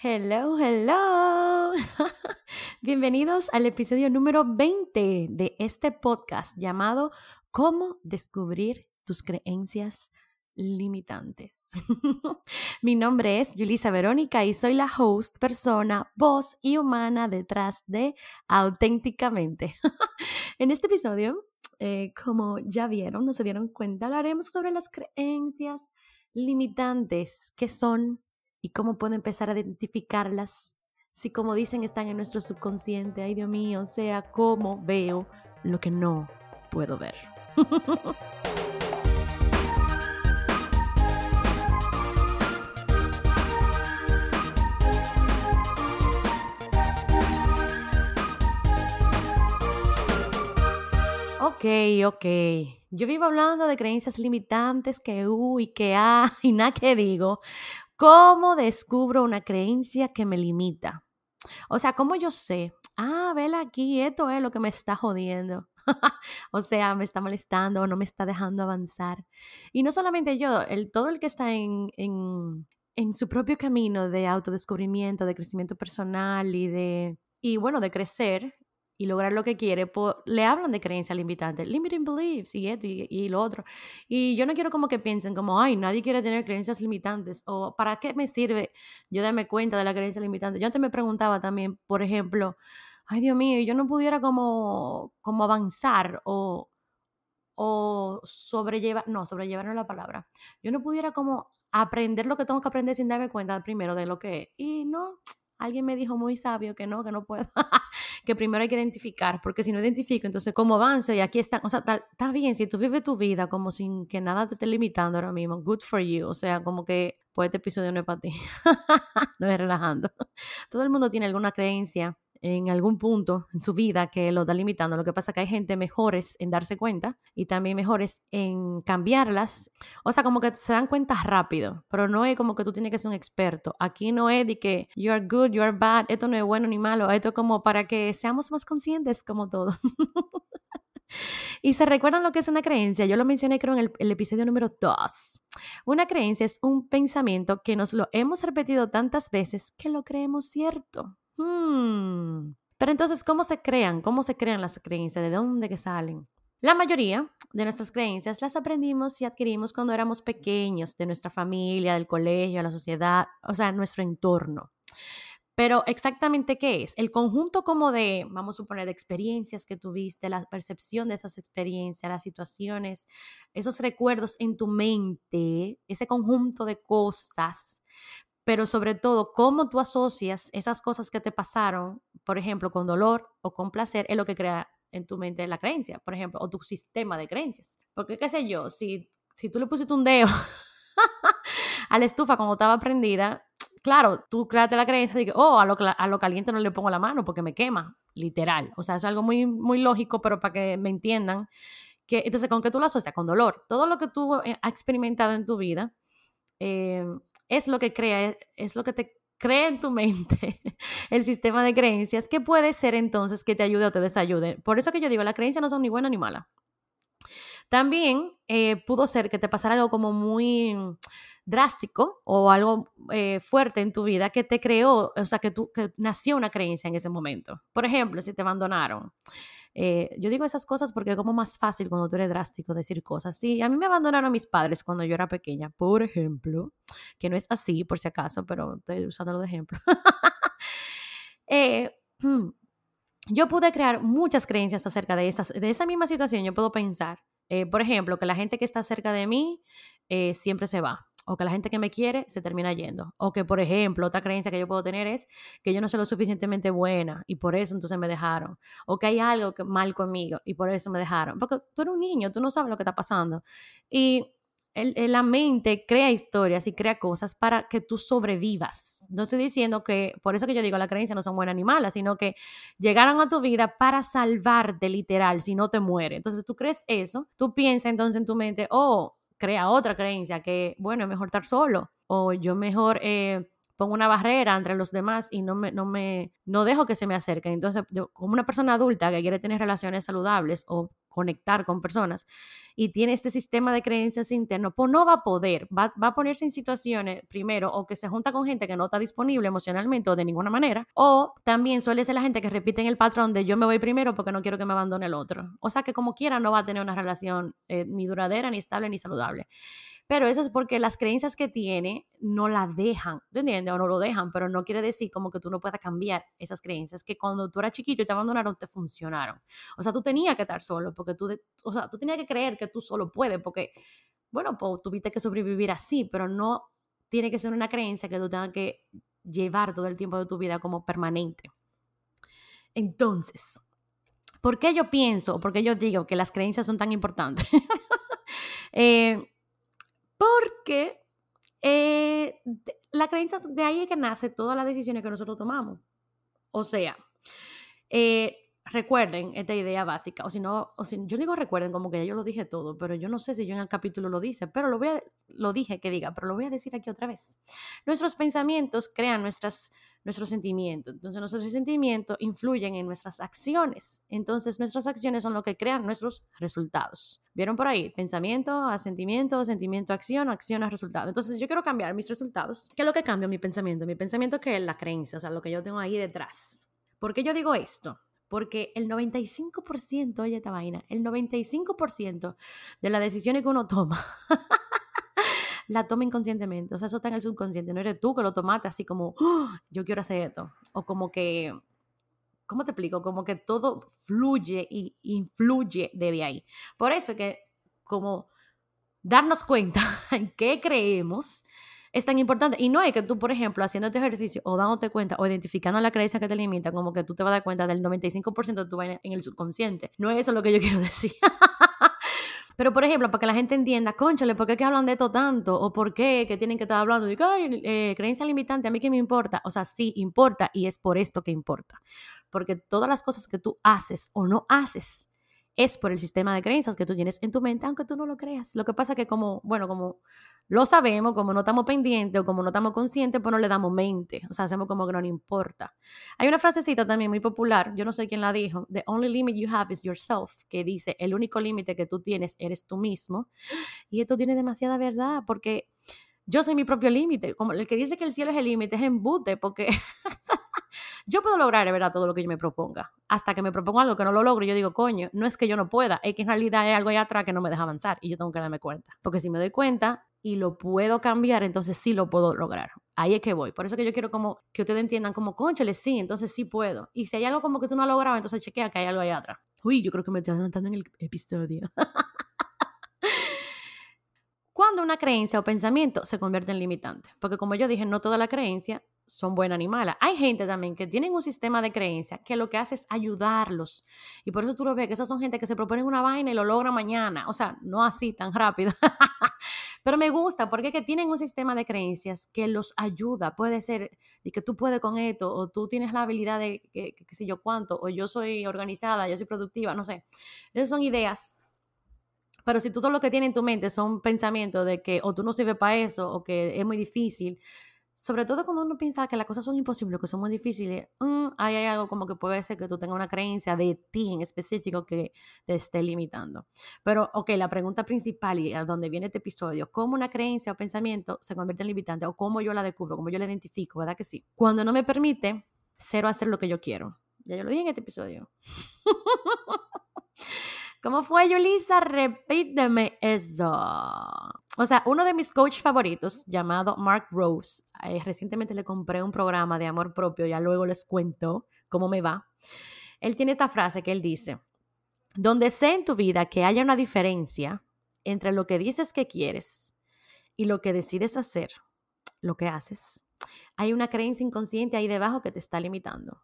Hello, hello. Bienvenidos al episodio número 20 de este podcast llamado ¿Cómo descubrir tus creencias limitantes? Mi nombre es Julisa Verónica y soy la host, persona, voz y humana detrás de Auténticamente. en este episodio, eh, como ya vieron, no se dieron cuenta, hablaremos sobre las creencias limitantes que son y cómo puedo empezar a identificarlas. Si como dicen están en nuestro subconsciente, ay Dios mío, o sea, cómo veo lo que no puedo ver. Ok, ok. Yo vivo hablando de creencias limitantes que uy, que ah, y nada que digo, ¿Cómo descubro una creencia que me limita? O sea, ¿cómo yo sé? Ah, vela aquí, esto es lo que me está jodiendo. o sea, me está molestando o no me está dejando avanzar. Y no solamente yo, el, todo el que está en, en, en su propio camino de autodescubrimiento, de crecimiento personal y de, y bueno, de crecer, y lograr lo que quiere, le hablan de creencia limitante, limiting beliefs y esto y, lo otro. Y yo no quiero como que piensen como, ay, nadie quiere tener creencias limitantes o ¿para qué me sirve yo darme cuenta de la creencia limitante? Yo antes me preguntaba también, por ejemplo, ay Dios mío, yo no pudiera como, como avanzar o, o sobrellevar, no, sobrellevar no la palabra, yo no pudiera como aprender lo que tengo que aprender sin darme cuenta primero de lo que es. Y no, alguien me dijo muy sabio que no, que no puedo, que primero hay que identificar, porque si no identifico, entonces cómo avanzo y aquí está, o sea, está bien, si tú vives tu vida como sin que nada te esté limitando ahora mismo, good for you, o sea, como que pues este episodio no es para ti, no es relajando. Todo el mundo tiene alguna creencia en algún punto en su vida que lo está limitando. Lo que pasa es que hay gente mejores en darse cuenta y también mejores en cambiarlas. O sea, como que se dan cuenta rápido, pero no es como que tú tienes que ser un experto. Aquí no es de que you are good, you are bad, esto no es bueno ni malo, esto es como para que seamos más conscientes como todo. Y se recuerdan lo que es una creencia. Yo lo mencioné creo en el, episodio número 2. Una creencia es un pensamiento que nos lo hemos repetido tantas veces que lo creemos cierto. Hmm. Pero entonces, ¿cómo se crean? ¿Cómo se crean las creencias? ¿De dónde que salen? La mayoría de nuestras creencias las aprendimos y adquirimos cuando éramos pequeños, de nuestra familia, del colegio, la sociedad, o sea, nuestro entorno. Pero exactamente qué es? El conjunto como de, vamos a suponer, de experiencias que tuviste, la percepción de esas experiencias, las situaciones, esos recuerdos en tu mente, ese conjunto de cosas pero sobre todo cómo tú asocias esas cosas que te pasaron, por ejemplo, con dolor o con placer, es lo que crea en tu mente la creencia, por ejemplo, o tu sistema de creencias. Porque, qué sé yo, si, si tú le pusiste un dedo a la estufa cuando estaba prendida, claro, tú creaste la creencia de que, oh, a lo, a lo caliente no le pongo la mano porque me quema, literal. O sea, eso es algo muy, muy lógico, pero para que me entiendan. Que, entonces, ¿con qué tú lo asocias? Con dolor. Todo lo que tú eh, has experimentado en tu vida, eh, es lo que crea, es lo que te crea en tu mente el sistema de creencias, que puede ser entonces que te ayude o te desayude. Por eso que yo digo, las creencias no son ni buenas ni malas. También eh, pudo ser que te pasara algo como muy drástico o algo eh, fuerte en tu vida que te creó, o sea, que, tú, que nació una creencia en ese momento. Por ejemplo, si te abandonaron, eh, yo digo esas cosas porque es como más fácil cuando tú eres drástico decir cosas. Sí, a mí me abandonaron mis padres cuando yo era pequeña, por ejemplo, que no es así por si acaso, pero estoy usándolo de ejemplo. Eh, yo pude crear muchas creencias acerca de, esas, de esa misma situación. Yo puedo pensar, eh, por ejemplo, que la gente que está cerca de mí siempre se va o que la gente que me quiere se termina yendo. O que, por ejemplo, otra creencia que yo puedo tener es que yo no soy lo suficientemente buena y por eso entonces me dejaron. O que hay algo que, mal conmigo y por eso me dejaron. Porque tú eres un niño, tú no sabes lo que está pasando. Y la mente crea historias y crea cosas para que tú sobrevivas. No estoy diciendo que, por eso que yo digo, la creencia no son buenas ni malas, sino que llegaron a tu vida para salvarte literal, si no te mueres. Entonces tú crees eso, tú piensas entonces en tu mente, oh, crea otra creencia que, bueno, es mejor estar solo o yo mejor eh, pongo una barrera entre los demás y no me, no me, no dejo que se me acerquen. Entonces, como una persona adulta que quiere tener relaciones saludables o conectar con personas y tiene este sistema de creencias interno, pues no va a poder, va, va, a ponerse en situaciones, primero, o que se junta con gente que no está disponible emocionalmente o de ninguna manera, o también suele ser la gente que repite el patrón de yo me voy primero porque no quiero que me abandone el otro. O sea que como quiera no va a tener una relación eh, ni duradera, ni estable, ni saludable. Pero eso es porque las creencias que tiene no la dejan, ¿tú entiendes? O no lo dejan, pero no quiere decir como que tú no puedas cambiar esas creencias que cuando tú eras chiquito y te abandonaron, te funcionaron. O sea, tú tenías que estar solo, porque tú, o sea, tú tenías que creer que tú solo puedes, porque, bueno, pues tuviste que sobrevivir así, pero no tiene que ser una creencia que tú tengas que llevar todo el tiempo de tu vida como permanente. Entonces, ¿por qué yo pienso por qué yo digo que las creencias son tan importantes? eh, porque eh, la creencia de ahí es que nace todas las decisiones que nosotros tomamos. O sea, eh, recuerden esta idea básica, o si no, o si, yo digo recuerden como que ya yo lo dije todo, pero yo no sé si yo en el capítulo lo dice, pero lo voy a, lo dije que diga, pero lo voy a decir aquí otra vez. Nuestros pensamientos crean nuestras nuestros sentimientos. Entonces nuestros sentimientos influyen en nuestras acciones. Entonces nuestras acciones son lo que crean nuestros resultados. ¿Vieron por ahí? Pensamiento a sentimiento, sentimiento a acción, acción a resultado. Entonces yo quiero cambiar mis resultados. ¿Qué es lo que cambia mi pensamiento? Mi pensamiento que es la creencia, o sea, lo que yo tengo ahí detrás. ¿Por qué yo digo esto? Porque el 95%, oye esta vaina, el 95% de las decisiones que uno toma la toma inconscientemente. O sea, eso está en el subconsciente. No eres tú que lo tomaste así como, ¡Ah! yo quiero hacer esto. O como que, ¿cómo te explico? Como que todo fluye y influye desde ahí. Por eso es que como darnos cuenta en qué creemos es tan importante. Y no es que tú, por ejemplo, haciendo este ejercicio o dándote cuenta o identificando la creencia que te limita, como que tú te vas a dar cuenta del 95% de tu vaina en el subconsciente. No es eso lo que yo quiero decir. Pero, por ejemplo, para que la gente entienda, conchale, ¿por qué que hablan de esto tanto? ¿O por qué que tienen que estar hablando de, ay, eh, creencia limitante, a mí qué me importa? O sea, sí, importa y es por esto que importa. Porque todas las cosas que tú haces o no haces es por el sistema de creencias que tú tienes en tu mente, aunque tú no lo creas. Lo que pasa que como, bueno, como lo sabemos, como no estamos pendientes o como no estamos conscientes, pues no le damos mente. O sea, hacemos como que no nos importa. Hay una frasecita también muy popular, yo no sé quién la dijo, The only limit you have is yourself, que dice, el único límite que tú tienes eres tú mismo. Y esto tiene demasiada verdad, porque yo soy mi propio límite. Como el que dice que el cielo es el límite es embute, porque yo puedo lograr, verdad, todo lo que yo me proponga. Hasta que me propongo algo que no lo logro, yo digo, coño, no es que yo no pueda, es que en realidad hay algo allá atrás que no me deja avanzar y yo tengo que darme cuenta. Porque si me doy cuenta, y lo puedo cambiar, entonces sí lo puedo lograr. Ahí es que voy. Por eso que yo quiero como que ustedes entiendan como, conchale, sí, entonces sí puedo. Y si hay algo como que tú no has logrado, entonces chequea que hay algo allá atrás. Uy, yo creo que me estoy adelantando en el episodio. Cuando una creencia o pensamiento se convierte en limitante. Porque como yo dije, no toda la creencia son buenas ni malas. Hay gente también que tienen un sistema de creencia que lo que hace es ayudarlos. Y por eso tú lo ves, que esas son gente que se proponen una vaina y lo logran mañana. O sea, no así tan rápido. Pero me gusta porque que tienen un sistema de creencias que los ayuda. Puede ser y que tú puedes con esto, o tú tienes la habilidad de qué sé yo cuánto, o yo soy organizada, yo soy productiva, no sé. Esas son ideas pero si tú todo lo que tienes en tu mente son pensamientos de que o tú no sirves para eso o que es muy difícil, sobre todo cuando uno piensa que las cosas son imposibles, que son muy difíciles, mm, hay algo como que puede ser que tú tengas una creencia de ti en específico que te esté limitando. Pero, ok, la pregunta principal y a donde viene este episodio, ¿cómo una creencia o pensamiento se convierte en limitante o cómo yo la descubro, cómo yo la identifico, verdad que sí? Cuando no me permite cero hacer lo que yo quiero. Ya yo lo dije en este episodio. ¿Cómo fue, Yulisa? Repíteme eso. O sea, uno de mis coaches favoritos, llamado Mark Rose, eh, recientemente le compré un programa de amor propio, ya luego les cuento cómo me va. Él tiene esta frase que él dice, donde sé en tu vida que haya una diferencia entre lo que dices que quieres y lo que decides hacer, lo que haces, hay una creencia inconsciente ahí debajo que te está limitando.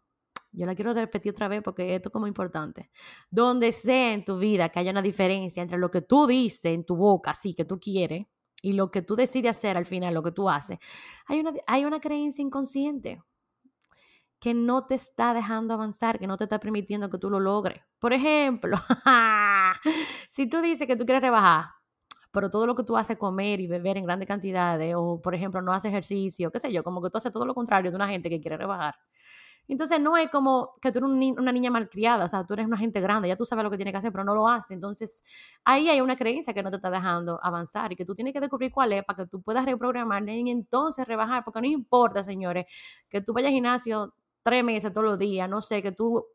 Yo la quiero repetir otra vez porque esto es como importante. Donde sea en tu vida que haya una diferencia entre lo que tú dices en tu boca, así que tú quieres, y lo que tú decides hacer al final, lo que tú haces, hay una, hay una creencia inconsciente que no te está dejando avanzar, que no te está permitiendo que tú lo logres. Por ejemplo, si tú dices que tú quieres rebajar, pero todo lo que tú haces comer y beber en grandes cantidades, o por ejemplo no haces ejercicio, qué sé yo, como que tú haces todo lo contrario de una gente que quiere rebajar Entonces no es como que tú eres una niña malcriada, o sea, tú eres una gente grande, ya tú sabes lo que tienes que hacer, pero no lo haces. Entonces ahí hay una creencia que no te está dejando avanzar y que tú tienes que descubrir cuál es para que tú puedas reprogramar y entonces rebajar, porque no importa, señores, que tú vayas al gimnasio tres meses todos los días, no sé, que tú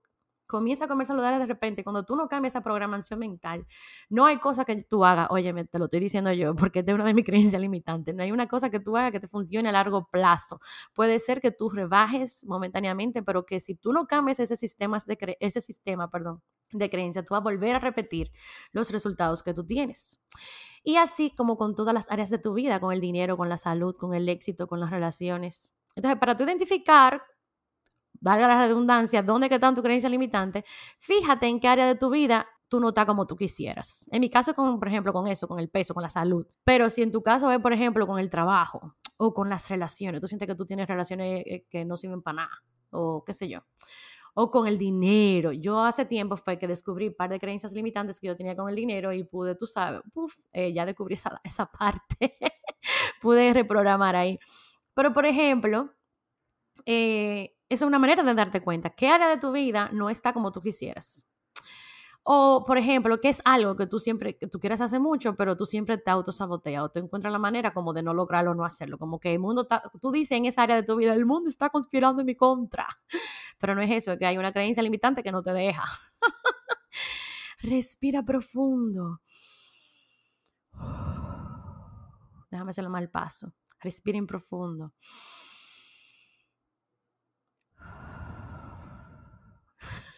comienza a comer saludable de repente, cuando tú no cambias esa programación mental, no hay cosa que tú hagas, oye, te lo estoy diciendo yo, porque es una de mis creencias limitantes, no hay una cosa que tú hagas que te funcione a largo plazo. Puede ser que tú rebajes momentáneamente, pero que si tú no cambias ese sistema de, ese sistema, perdón, de creencia, tú vas a volver a repetir los resultados que tú tienes. Y así como con todas las áreas de tu vida, con el dinero, con la salud, con el éxito, con las relaciones. Entonces, para tú identificar valga la redundancia, dónde que están tus creencias limitantes, fíjate en qué área de tu vida tú no estás como tú quisieras. En mi caso, con, por ejemplo, con eso, con el peso, con la salud. Pero si en tu caso es, por ejemplo, con el trabajo o con las relaciones, tú sientes que tú tienes relaciones eh, que no sirven para nada, o qué sé yo. O con el dinero. Yo hace tiempo fue que descubrí un par de creencias limitantes que yo tenía con el dinero y pude, tú sabes, eh, ya descubrí esa, esa parte. pude reprogramar ahí. Pero, por ejemplo, eh, es una manera de darte cuenta qué área de tu vida no está como tú quisieras. O, por ejemplo, que es algo que tú siempre, que tú quieres hacer mucho, pero tú siempre te autosaboteas o te encuentras la manera como de no lograrlo o no hacerlo. Como que el mundo, está, tú dices en esa área de tu vida, el mundo está conspirando en mi contra. Pero no es eso, es que hay una creencia limitante que no te deja. Respira profundo. Déjame hacerlo mal paso. Respira profundo.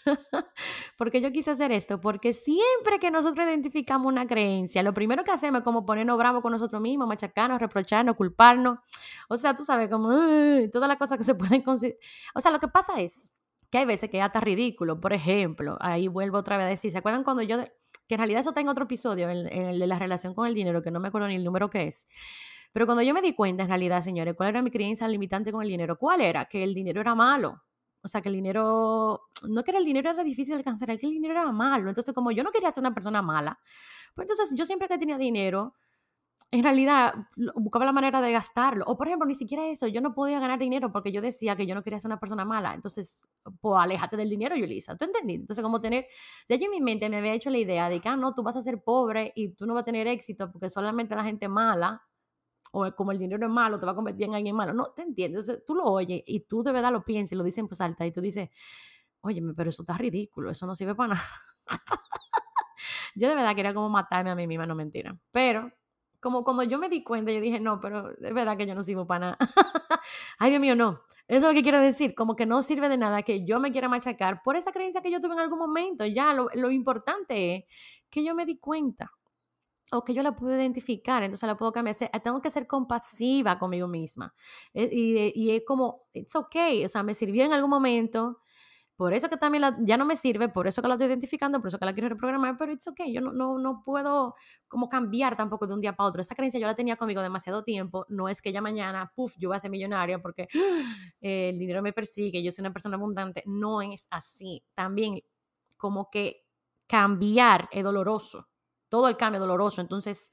porque yo quise hacer esto? Porque siempre que nosotros identificamos una creencia, lo primero que hacemos es como ponernos bravos con nosotros mismos, machacarnos, reprocharnos, culparnos. O sea, tú sabes, como todas las cosas que se pueden conseguir. O sea, lo que pasa es que hay veces que ya está ridículo. Por ejemplo, ahí vuelvo otra vez a decir, ¿se acuerdan cuando yo, que en realidad eso tengo otro episodio, en, el de la relación con el dinero, que no me acuerdo ni el número que es. Pero cuando yo me di cuenta, en realidad, señores, cuál era mi creencia limitante con el dinero, ¿cuál era? Que el dinero era malo. O sea, que el dinero, no que era el dinero era difícil de alcanzar, es que el dinero era malo. Entonces, como yo no quería ser una persona mala, pues entonces yo siempre que tenía dinero, en realidad buscaba la manera de gastarlo. O por ejemplo, ni siquiera eso, yo no podía ganar dinero porque yo decía que yo no quería ser una persona mala. Entonces, pues aléjate del dinero, Yulisa. ¿Tú entendí? Entonces, como tener, ya yo en mi mente me había hecho la idea de que, ah, no, tú vas a ser pobre y tú no vas a tener éxito porque solamente la gente mala o como el dinero es malo, te va a convertir en alguien malo. No, te entiendes. tú lo oyes y tú de verdad lo piensas y lo dicen pues alta y tú dices, oye, pero eso está ridículo, eso no sirve para nada. yo de verdad quería como matarme a mí misma, no mentira. Pero como cuando yo me di cuenta, yo dije, no, pero es verdad que yo no sirvo para nada. Ay, Dios mío, no. Eso es lo que quiero decir, como que no sirve de nada que yo me quiera machacar por esa creencia que yo tuve en algún momento. Ya, lo, lo importante es que yo me di cuenta o que yo la puedo identificar, entonces la puedo cambiar. Tengo que ser compasiva conmigo misma. Eh, y, es como, it's okay, o sea, me sirvió en algún momento, por eso que también ya no me sirve, por eso que la estoy identificando, por eso que la quiero reprogramar, pero it's okay, yo no, no, no puedo como cambiar tampoco de un día para otro. Esa creencia yo la tenía conmigo demasiado tiempo, no es que ya mañana, puff, yo voy a ser millonaria porque el dinero me persigue, yo soy una persona abundante, no es así. También como que cambiar es doloroso todo el cambio doloroso. Entonces,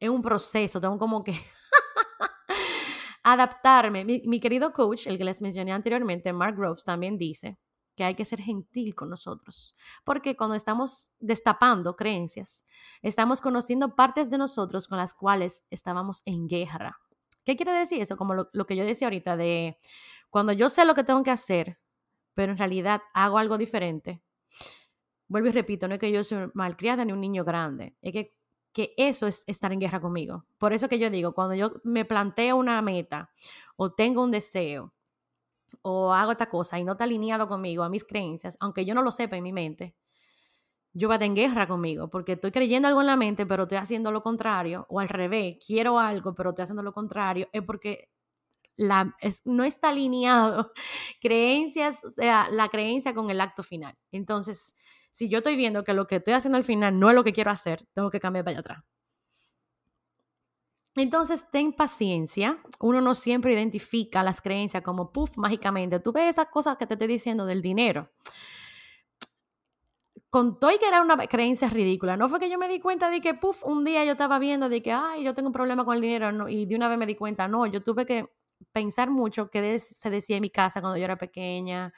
es un proceso, tengo como que adaptarme. Mi, querido coach, el que les mencioné anteriormente, Mark Groves, también dice que hay que ser gentil con nosotros, porque cuando estamos destapando creencias, estamos conociendo partes de nosotros con las cuales estábamos en guerra. ¿Qué quiere decir eso? Como lo, lo que yo decía ahorita de cuando yo sé lo que tengo que hacer, pero en realidad hago algo diferente, vuelvo y repito, no es que yo soy malcriada ni un niño grande, es que, que eso es estar en guerra conmigo. Por eso que yo digo, cuando yo me planteo una meta o tengo un deseo o hago esta cosa y no está alineado conmigo, a mis creencias, aunque yo no lo sepa en mi mente, yo voy a estar en guerra conmigo, porque estoy creyendo algo en la mente, pero estoy haciendo lo contrario, o al revés, quiero algo, pero estoy haciendo lo contrario, es porque la, no está alineado creencias, o sea, la creencia con el acto final. Entonces, si yo estoy viendo que lo que estoy haciendo al final no es lo que quiero hacer, tengo que cambiar para allá atrás. Entonces, ten paciencia. Uno no siempre identifica las creencias como, puff, mágicamente. Tú ves esas cosas que te estoy diciendo del dinero. Contó y que era una creencia ridícula. No fue que yo me di cuenta de que, puff, un día yo estaba viendo de que, ay, yo tengo un problema con el dinero y de una vez me di cuenta. No, yo tuve que pensar mucho qué se decía en mi casa cuando yo era pequeña,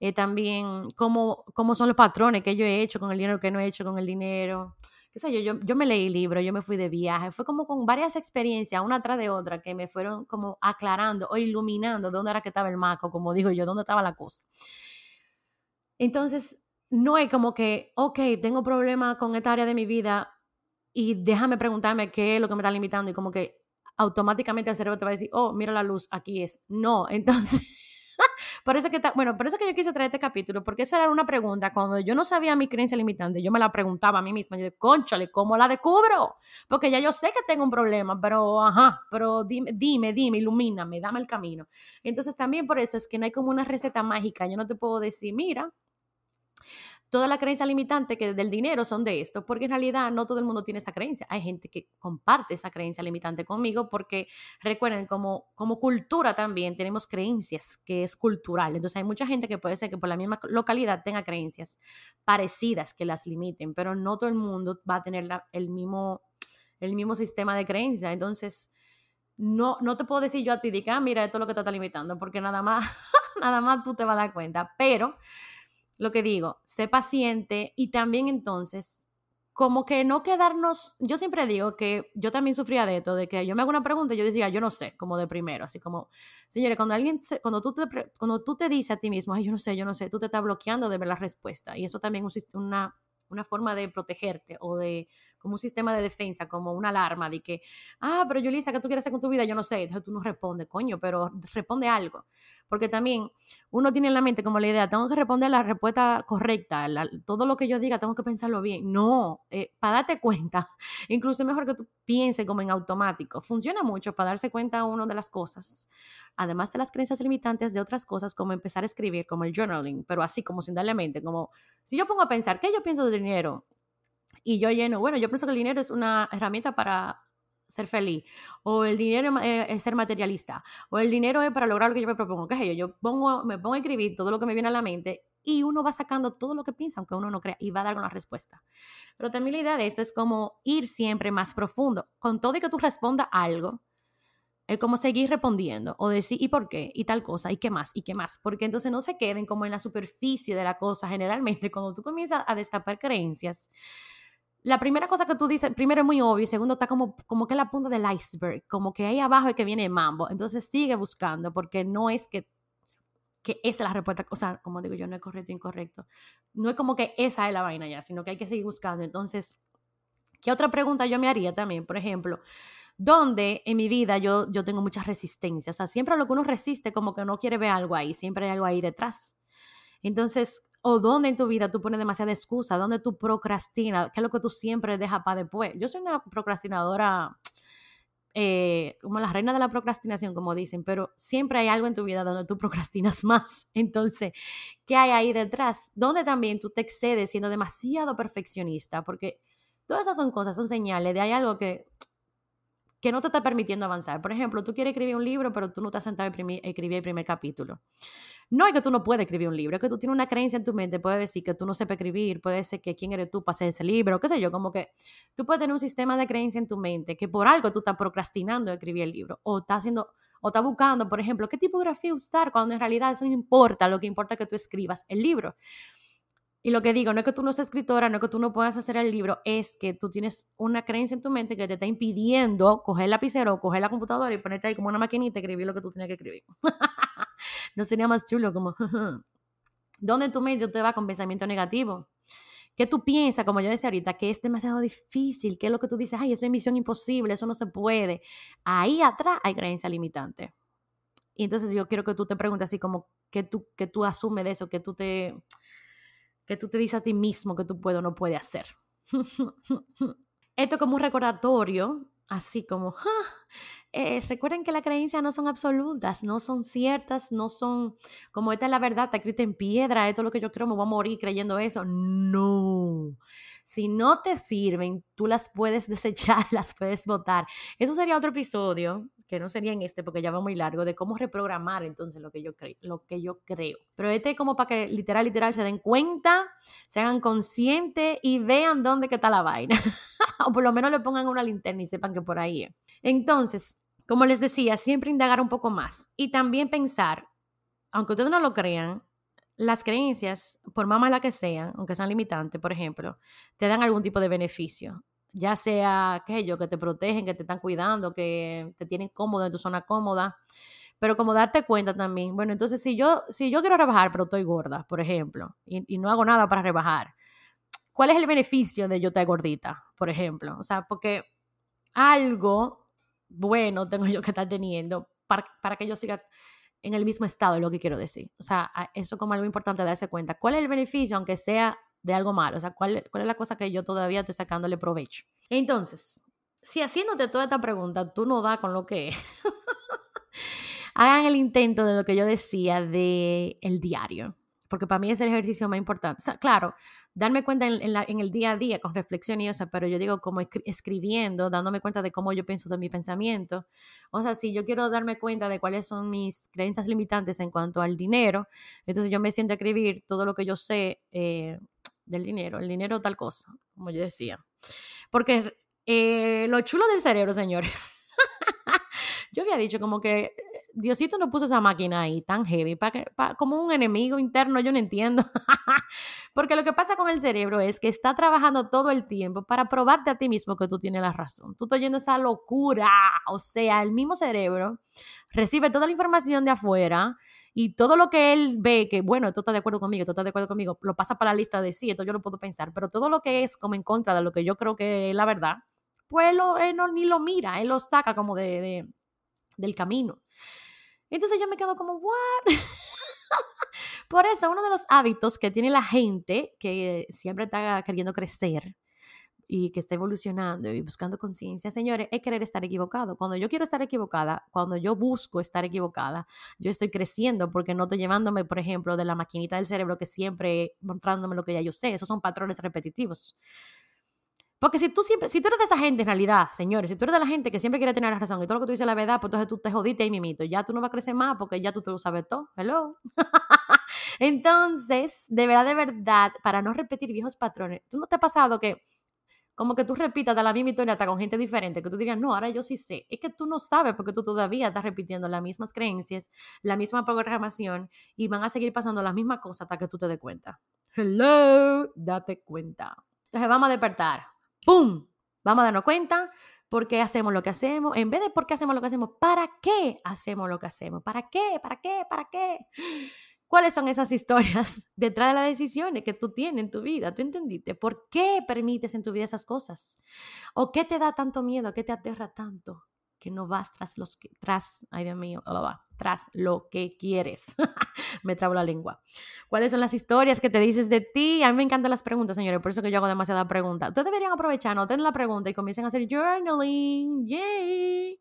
eh, también cómo, cómo son los patrones que yo he hecho con el dinero que no he hecho con el dinero. Qué sé yo, yo, yo me leí libros, yo me fui de viaje, fue como con varias experiencias, una tras de otra, que me fueron como aclarando o iluminando dónde era que estaba el maco, como digo yo, dónde estaba la cosa. Entonces, no es como que, ok, tengo problemas con esta área de mi vida y déjame preguntarme qué es lo que me está limitando y como que automáticamente el cerebro te va a decir, oh, mira la luz, aquí es. No, entonces, por eso que, bueno, por eso que yo quise traer este capítulo, porque esa era una pregunta, cuando yo no sabía mi creencia limitante, yo me la preguntaba a mí misma, yo de, conchale, ¿cómo la descubro? Porque ya yo sé que tengo un problema, pero, ajá, pero dime, dime, dime, ilumíname, dame el camino. Entonces también por eso es que no hay como una receta mágica, yo no te puedo decir, mira, toda la creencia limitante que del dinero son de esto, porque en realidad no todo el mundo tiene esa creencia. Hay gente que comparte esa creencia limitante conmigo porque recuerden, como, como cultura también tenemos creencias que es cultural. Entonces hay mucha gente que puede ser que por la misma localidad tenga creencias parecidas que las limiten, pero no todo el mundo va a tener el, mismo, el mismo sistema de creencia. Entonces, no, no te puedo decir yo a ti, diga, ah, mira, esto es lo que te está limitando, porque nada más, nada más tú te vas a dar cuenta. Pero lo que digo, sé paciente y también entonces, como que no quedarnos, yo siempre digo que yo también sufría de esto, de que yo me hago una pregunta y yo decía, yo no sé, como de primero, así como, señores, cuando alguien, cuando tú te, cuando tú te dices a ti mismo, ay, yo no sé, yo no sé, tú te estás bloqueando de ver la respuesta y eso también es una, una forma de protegerte o de un sistema de defensa, como una alarma de que, ah, pero Yulisa, ¿qué tú quieres hacer con tu vida? Yo no sé, entonces tú no respondes, coño, pero responde algo. Porque también uno tiene en la mente como la idea, tengo que responder la respuesta correcta, todo lo que yo diga tengo que pensarlo bien. No, eh, para darte cuenta, incluso es mejor que tú pienses como en automático. Funciona mucho para darse cuenta uno de las cosas además de las creencias limitantes de otras cosas como empezar a escribir, como el journaling, pero así como sin darle mente, como si yo pongo a pensar, ¿qué yo pienso del dinero? Y yo lleno, bueno, yo pienso que el dinero es una herramienta para ser feliz, o el dinero es ser materialista, o el dinero es para lograr lo que yo me propongo, ¿qué es yo? Yo pongo, me pongo a escribir todo lo que me viene a la mente y uno va sacando todo lo que piensa, aunque uno no crea, y va a dar una respuesta. Pero también la idea de esto es como ir siempre más profundo. Con todo y que tú respondas algo, es como seguir respondiendo o decir, ¿y por qué? Y tal cosa, ¿y qué más? ¿Y qué más? Porque entonces no se queden como en la superficie de la cosa. Generalmente, cuando tú comienzas a destapar creencias, la primera cosa que tú dices, primero es muy obvio y segundo está como, como que la punta del iceberg, como que ahí abajo es que viene mambo. Entonces sigue buscando porque no es que, que esa es la respuesta, o sea, como digo yo, no es correcto incorrecto. No es como que esa es la vaina ya, sino que hay que seguir buscando. Entonces, ¿qué otra pregunta yo me haría también? Por ejemplo, ¿dónde en mi vida yo, yo tengo mucha resistencia? O sea, siempre lo que uno resiste como que no quiere ver algo ahí, siempre hay algo ahí detrás. Entonces, o dónde en tu vida tú pones demasiada excusa, dónde tú procrastinas, qué es lo que tú siempre dejas para después. Yo soy una procrastinadora, eh, como la reina de la procrastinación, como dicen, pero siempre hay algo en tu vida donde tú procrastinas más. Entonces, ¿qué hay ahí detrás? Donde también tú te excedes siendo demasiado perfeccionista, porque todas esas son cosas, son señales de hay algo que que no te está permitiendo avanzar. Por ejemplo, tú quieres escribir un libro, pero tú no te has sentado a escribir el primer capítulo. No es que tú no puedes escribir un libro, es que tú tienes una creencia en tu mente, puede decir que tú no sepas escribir, puede ser que quién eres tú para hacer ese libro, qué sé yo, como que tú puedes tener un sistema de creencia en tu mente que por algo tú estás procrastinando escribir el libro o estás haciendo o estás buscando, por ejemplo, qué tipografía usar cuando en realidad eso no importa, lo que importa es que tú escribas el libro. Y lo que digo, no es que tú no seas escritora, no es que tú no puedas hacer el libro, es que tú tienes una creencia en tu mente que te está impidiendo coger el lapicero coger la computadora y ponerte ahí como una maquinita y escribir lo que tú tienes que escribir. no sería más chulo como, ¿dónde tu mente te va con pensamiento negativo? ¿Qué tú piensas, como yo decía ahorita, que es demasiado difícil? ¿Qué es lo que tú dices? Ay, eso es misión imposible, eso no se puede. Ahí atrás hay creencia limitante. Y entonces yo quiero que tú te preguntes así como, ¿qué tú, qué tú asumes de eso? ¿Qué tú te que tú te dices a ti mismo que tú puedes o no puedes hacer. Esto como un recordatorio, así como, ah, eh, recuerden que las creencias no son absolutas, no son ciertas, no son como esta es la verdad, está escrita en piedra, esto es lo que yo creo, me voy a morir creyendo eso. No. Si no te sirven, tú las puedes desechar, las puedes votar. Eso sería otro episodio que no sería en este porque ya va muy largo, de cómo reprogramar entonces lo que yo, creo lo que yo creo. Pero este es como para que literal, literal se den cuenta, se hagan conscientes y vean dónde está la vaina. o por lo menos le pongan una linterna y sepan que por ahí es. Entonces, como les decía, siempre indagar un poco más y también pensar, aunque ustedes no lo crean, las creencias, por más malas que sean, aunque sean limitantes, por ejemplo, te dan algún tipo de beneficio. Ya sea, qué sé yo, que te protegen, que te están cuidando, que te tienen cómodo en tu zona cómoda. Pero como darte cuenta también, bueno, entonces si yo, si yo quiero rebajar, pero estoy gorda, por ejemplo, y, no hago nada para rebajar, ¿cuál es el beneficio de yo estar gordita, por ejemplo? O sea, porque algo bueno tengo yo que estar teniendo para, para que yo siga en el mismo estado, es lo que quiero decir. O sea, eso como algo importante darse cuenta. ¿Cuál es el beneficio, aunque sea de algo malo? O sea, ¿cuál, cuál es la cosa que yo todavía estoy sacándole provecho? Entonces, si haciéndote toda esta pregunta tú no das con lo que es, hagan el intento de lo que yo decía de el diario, porque para mí es el ejercicio más importante. O sea, claro, darme cuenta en, el día a día con reflexión y eso, pero yo digo como escribiendo, dándome cuenta de cómo yo pienso de mi pensamiento. O sea, si yo quiero darme cuenta de cuáles son mis creencias limitantes en cuanto al dinero, entonces yo me siento a escribir todo lo que yo sé eh, del dinero, el dinero tal cosa, como yo decía. Porque eh, lo chulo del cerebro, señores. yo había dicho como que Diosito no puso esa máquina ahí tan heavy, para como un enemigo interno, yo no entiendo. Porque lo que pasa con el cerebro es que está trabajando todo el tiempo para probarte a ti mismo que tú tienes la razón. Tú estás oyendo esa locura. O sea, el mismo cerebro recibe toda la información de afuera y todo lo que él ve, que bueno, tú estás de acuerdo conmigo, tú estás de acuerdo conmigo, lo pasa para la lista de sí, esto yo lo puedo pensar, pero todo lo que es como en contra de lo que yo creo que es la verdad, pues él no, ni lo mira, él lo saca como de, del camino. Entonces yo me quedo como, ¿what? Por eso, uno de los hábitos que tiene la gente que siempre está queriendo crecer y que está evolucionando y buscando conciencia, señores, es querer estar equivocado. Cuando yo quiero estar equivocada, cuando yo busco estar equivocada, yo estoy creciendo porque no estoy llevándome, por ejemplo, de la maquinita del cerebro que siempre mostrándome lo que ya yo sé. Esos son patrones repetitivos. Porque si tú siempre, si tú eres de esa gente en realidad, señores, si tú eres de la gente que siempre quiere tener la razón y todo lo que tú dices es la verdad, pues entonces tú te jodiste ahí mimito. Ya tú no vas a crecer más porque ya tú te lo sabes todo. Hello. entonces, de verdad, de verdad, para no repetir viejos patrones, ¿tú no te ha pasado que como que tú repitas la misma historia hasta con gente diferente, que tú dirías, no, ahora yo sí sé. Es que tú no sabes porque tú todavía estás repitiendo las mismas creencias, la misma programación y van a seguir pasando las mismas cosas hasta que tú te des cuenta. Hello, date cuenta. Entonces vamos a despertar ¡pum! Vamos a darnos cuenta por qué hacemos lo que hacemos. En vez de por qué hacemos lo que hacemos, ¿para qué hacemos lo que hacemos? ¿Para qué? ¿Para qué? ¿Para qué? ¿Cuáles son esas historias detrás de las decisiones que tú tienes en tu vida? ¿Tú entendiste? ¿Por qué permites en tu vida esas cosas? ¿O qué te da tanto miedo? ¿Qué te aterra tanto? No vas tras los que, tras, ay Dios mío, tras lo que quieres. me trabo la lengua. ¿Cuáles son las historias que te dices de ti? A mí me encantan las preguntas, señores, por eso que yo hago demasiada pregunta. Ustedes deberían aprovechar, noten la pregunta y comiencen a hacer journaling. Yay.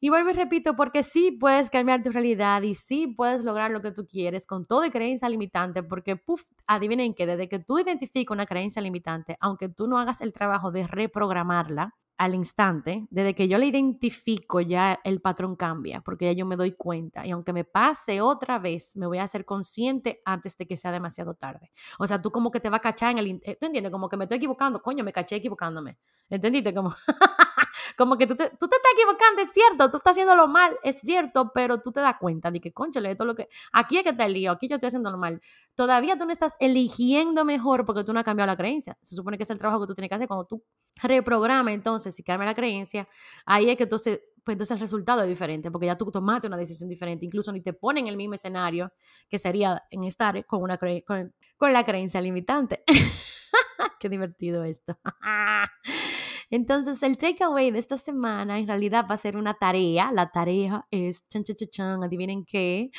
Y vuelvo y repito, porque sí puedes cambiar tu realidad y sí puedes lograr lo que tú quieres con todo creencia limitante, porque, puff, adivinen que desde que tú identificas una creencia limitante, aunque tú no hagas el trabajo de reprogramarla, al instante, desde que yo le identifico ya el patrón cambia, porque ya yo me doy cuenta y aunque me pase otra vez, me voy a hacer consciente antes de que sea demasiado tarde. O sea, tú como que te vas a cachar en el... Eh, ¿Tú entiendes? Como que me estoy equivocando, coño, me caché equivocándome. ¿Entendiste? Como, como que tú te, tú te estás equivocando, es cierto, tú estás haciéndolo mal, es cierto, pero tú te das cuenta de que, conchale, esto lo que... Aquí es que el lío, aquí yo estoy haciendo lo mal. Todavía tú no estás eligiendo mejor porque tú no has cambiado la creencia. Se supone que es el trabajo que tú tienes que hacer cuando tú reprograma entonces, si cambia la creencia, ahí es que entonces, pues entonces el resultado es diferente, porque ya tú tomaste una decisión diferente, incluso ni te ponen en el mismo escenario que sería en estar con, una con, con la creencia limitante. Qué divertido esto. Entonces, el takeaway de esta semana en realidad va a ser una tarea. La tarea es, chan, chan, chan, chan, adivinen qué,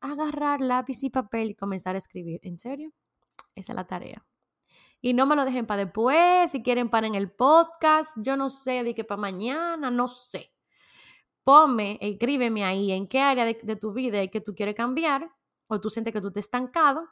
agarrar lápiz y papel y comenzar a escribir. ¿En serio? Esa es la tarea. Y no me lo dejen para después, si quieren para en el podcast, yo no sé, de que para mañana, no sé. Ponme, escríbeme ahí en qué área de, tu vida es que tú quieres cambiar o tú sientes que tú te estancado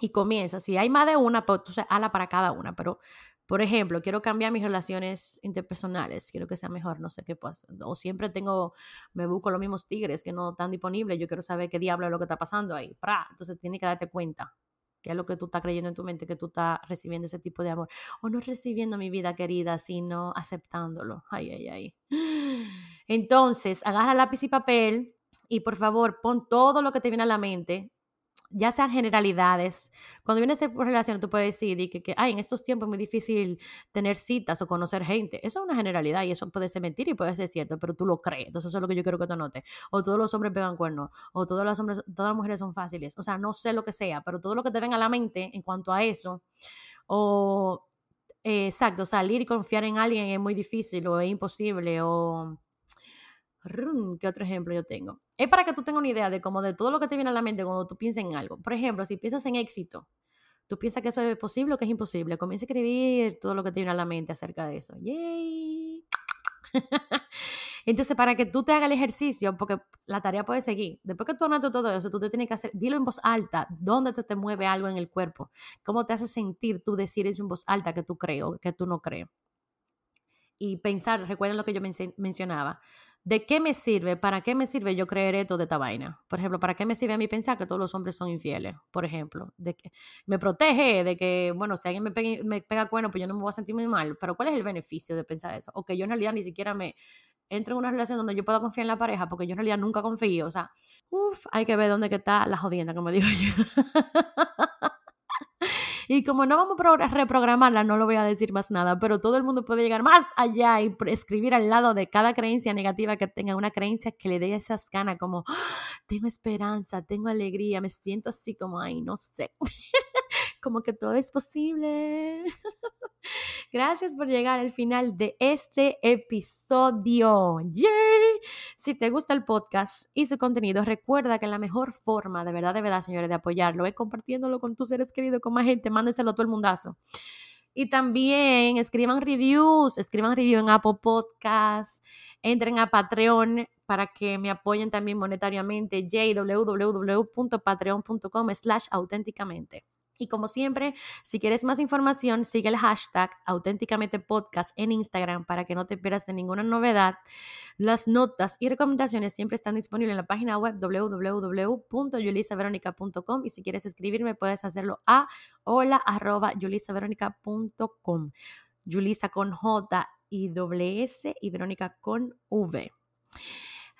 y comienza. Si hay más de una, pues tú hala para cada una. Pero, por ejemplo, quiero cambiar mis relaciones interpersonales, quiero que sea mejor, no sé qué pasa. O siempre tengo, me busco los mismos tigres que no están disponibles, yo quiero saber qué diablo es lo que está pasando ahí. Entonces, tiene que darte cuenta que es lo que tú estás creyendo en tu mente, que tú estás recibiendo ese tipo de amor. O no recibiendo mi vida querida, sino aceptándolo. Ay, ay, ay. Entonces, agarra lápiz y papel y por favor pon todo lo que te viene a la mente, ya sean generalidades. Cuando viene por relación, tú puedes decir que, que en estos tiempos es muy difícil tener citas o conocer gente. Eso es una generalidad y eso puede ser mentira y puede ser cierto, pero tú lo crees. Entonces, eso es lo que yo quiero que tú notes. O todos los hombres pegan cuernos, o todos los hombres, todas las mujeres son fáciles. O sea, no sé lo que sea, pero todo lo que te venga a la mente en cuanto a eso, o eh, exacto, salir y confiar en alguien es muy difícil o es imposible, o ¿Qué otro ejemplo yo tengo? Es para que tú tengas una idea de cómo de todo lo que te viene a la mente cuando tú piensas en algo. Por ejemplo, si piensas en éxito, tú piensas que eso es posible o que es imposible. Comienza a escribir todo lo que te viene a la mente acerca de eso. ¡Yay! Entonces, para que tú te hagas el ejercicio, porque la tarea puede seguir, después que tú anotas todo eso, tú te tienes que hacer, dilo en voz alta, dónde te, te mueve algo en el cuerpo, cómo te hace sentir tú decir eso en voz alta que tú crees o que tú no crees. Y pensar, recuerden lo que yo mencionaba, ¿De qué me sirve? ¿Para qué me sirve yo creer esto de esta vaina? Por ejemplo, ¿para qué me sirve a mí pensar que todos los hombres son infieles? Por ejemplo, de que me protege de que, bueno, si alguien me pega, me pega cuerno, pues yo no me voy a sentir muy mal. Pero ¿cuál es el beneficio de pensar eso? O que yo en realidad ni siquiera me entro en una relación donde yo pueda confiar en la pareja, porque yo en realidad nunca confío. O sea, uff, hay que ver dónde está la jodienda, como digo yo. Y como no vamos a reprogramarla, no lo voy a decir más nada, pero todo el mundo puede llegar más allá y escribir al lado de cada creencia negativa que tenga una creencia que le dé esas ganas, como ¡Ah! tengo esperanza, tengo alegría, me siento así como, ay, no sé. como que todo es posible. Gracias por llegar al final de este episodio. ¡Yay! Si te gusta el podcast y su contenido, recuerda que la mejor forma, de verdad, de verdad, señores, de apoyarlo es compartiéndolo con tus seres queridos, con más gente, mándenselo a todo el mundazo. Y también escriban reviews, escriban review en Apple Podcasts, entren a Patreon para que me apoyen también monetariamente, www.patreon.com slash auténticamente. Y como siempre, si quieres más información, sigue el hashtag auténticamente podcast en Instagram para que no te pierdas de ninguna novedad. Las notas y recomendaciones siempre están disponibles en la página web www.yulisaveronica.com y si quieres escribirme puedes hacerlo a hola arroba yulisaveronica.com. Yulisa con J y doble S y Verónica con V.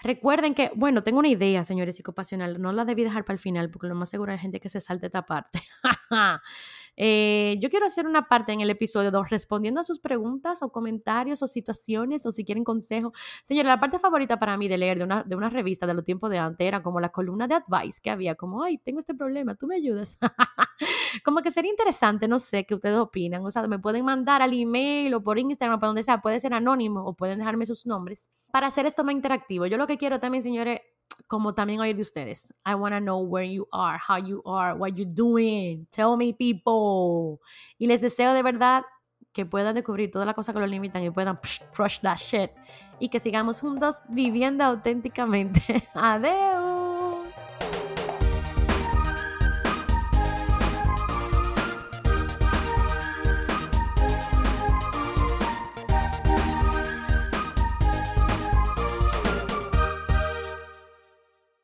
Recuerden que, bueno, tengo una idea, señores psicopasional, no la debí dejar para el final porque lo más seguro hay gente que se salte esta parte. Eh, yo quiero hacer una parte en el episodio 2 respondiendo a sus preguntas o comentarios o situaciones o si quieren consejo. Señora, la parte favorita para mí de leer de una, de una revista de los tiempos de antes era como la columna de advice que había, como, ay, tengo este problema, tú me ayudas. como que sería interesante, no sé, qué ustedes opinan. O sea, me pueden mandar al email o por Instagram, para donde sea, puede ser anónimo o pueden dejarme sus nombres para hacer esto más interactivo. Yo lo que quiero también, señores, como también oír de ustedes. I want to know where you are, how you are, what you're doing. Tell me, people. Y les deseo de verdad que puedan descubrir todas las cosas que lo limitan y puedan crush that shit. Y que sigamos juntos viviendo auténticamente. Adiós.